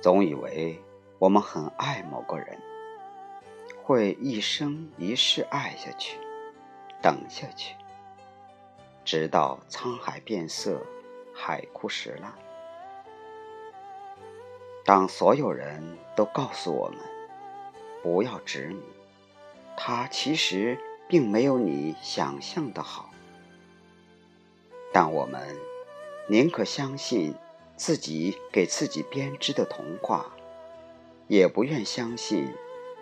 总以为我们很爱某个人，会一生一世爱下去，等下去，直到沧海变色，海枯石烂。当所有人都告诉我们不要执迷，他其实并没有你想象的好，但我们宁可相信自己给自己编织的童话，也不愿相信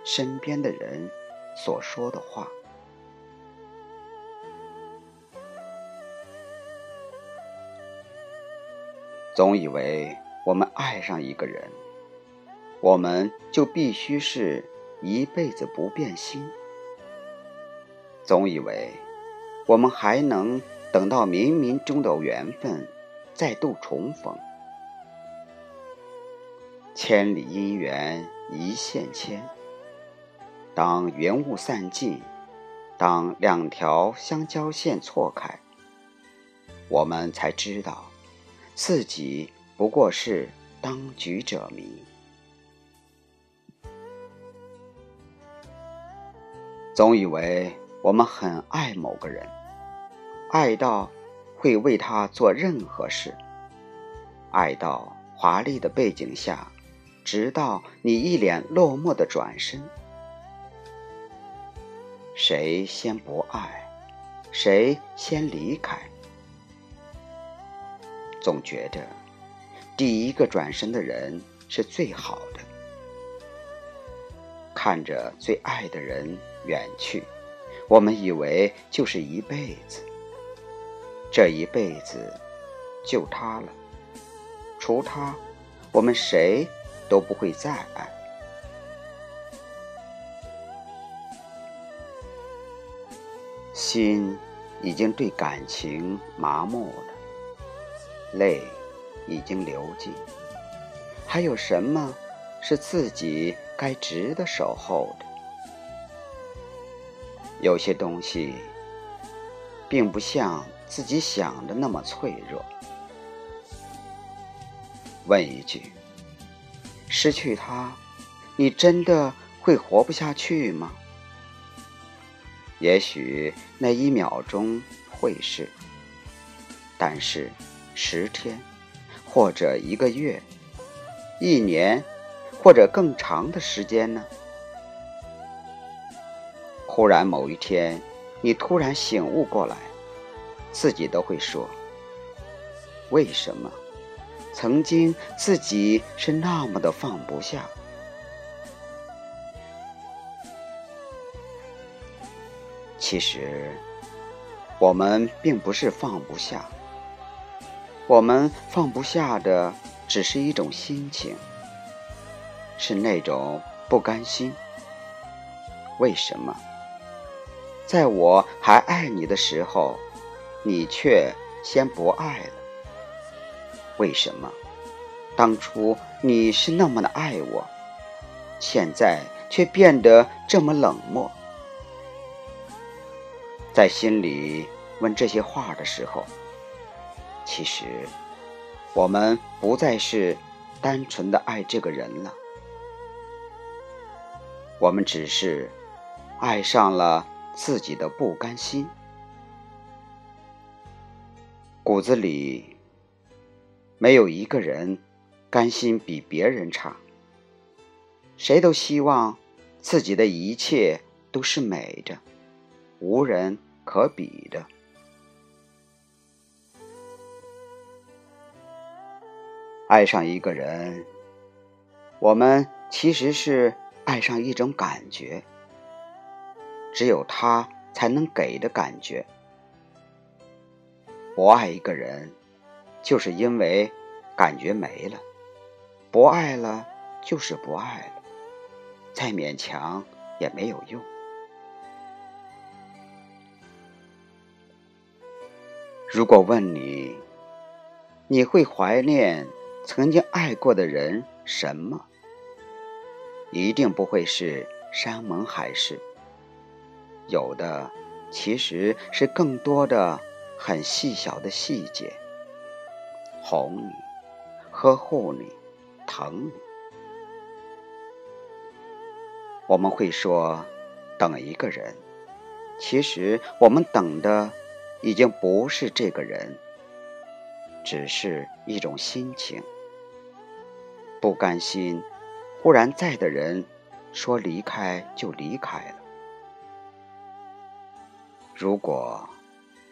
身边的人所说的话。总以为。我们爱上一个人，我们就必须是一辈子不变心。总以为我们还能等到冥冥中的缘分再度重逢，千里姻缘一线牵。当云雾散尽，当两条相交线错开，我们才知道自己。不过是当局者迷，总以为我们很爱某个人，爱到会为他做任何事，爱到华丽的背景下，直到你一脸落寞的转身，谁先不爱，谁先离开，总觉得。第一个转身的人是最好的。看着最爱的人远去，我们以为就是一辈子。这一辈子就他了，除他，我们谁都不会再爱。心已经对感情麻木了，泪。已经流尽，还有什么是自己该值得守候的？有些东西并不像自己想的那么脆弱。问一句：失去他，你真的会活不下去吗？也许那一秒钟会是，但是十天。或者一个月、一年，或者更长的时间呢？忽然某一天，你突然醒悟过来，自己都会说：“为什么曾经自己是那么的放不下？”其实，我们并不是放不下。我们放不下的只是一种心情，是那种不甘心。为什么，在我还爱你的时候，你却先不爱了？为什么，当初你是那么的爱我，现在却变得这么冷漠？在心里问这些话的时候。其实，我们不再是单纯的爱这个人了，我们只是爱上了自己的不甘心。骨子里没有一个人甘心比别人差，谁都希望自己的一切都是美的，无人可比的。爱上一个人，我们其实是爱上一种感觉，只有他才能给的感觉。不爱一个人，就是因为感觉没了；不爱了，就是不爱了，再勉强也没有用。如果问你，你会怀念？曾经爱过的人，什么一定不会是山盟海誓，有的其实是更多的很细小的细节，哄你，呵护你，疼你，我们会说等一个人，其实我们等的已经不是这个人，只是一种心情。不甘心，忽然在的人说离开就离开了。如果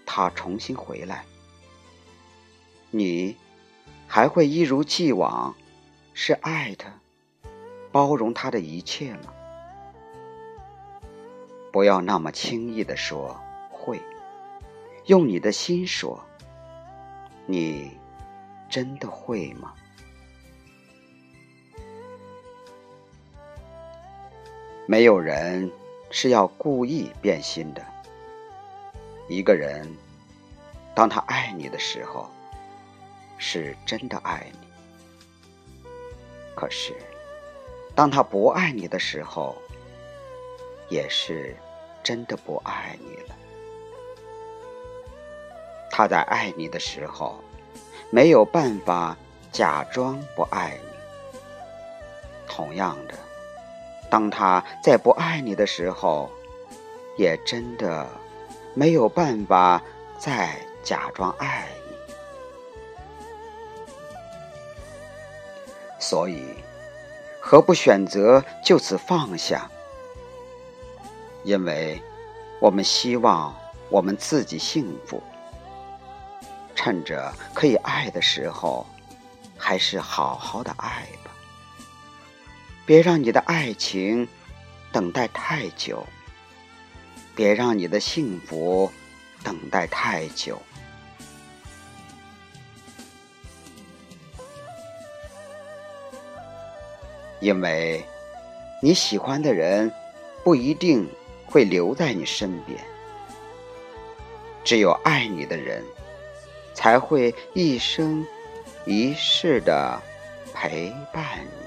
他重新回来，你还会一如既往是爱他、包容他的一切吗？不要那么轻易的说会，用你的心说，你真的会吗？没有人是要故意变心的。一个人，当他爱你的时候，是真的爱你；可是，当他不爱你的时候，也是真的不爱你了。他在爱你的时候，没有办法假装不爱你；同样的，当他在不爱你的时候，也真的。没有办法再假装爱你，所以何不选择就此放下？因为我们希望我们自己幸福，趁着可以爱的时候，还是好好的爱吧，别让你的爱情等待太久。别让你的幸福等待太久，因为你喜欢的人不一定会留在你身边，只有爱你的人才会一生一世的陪伴你。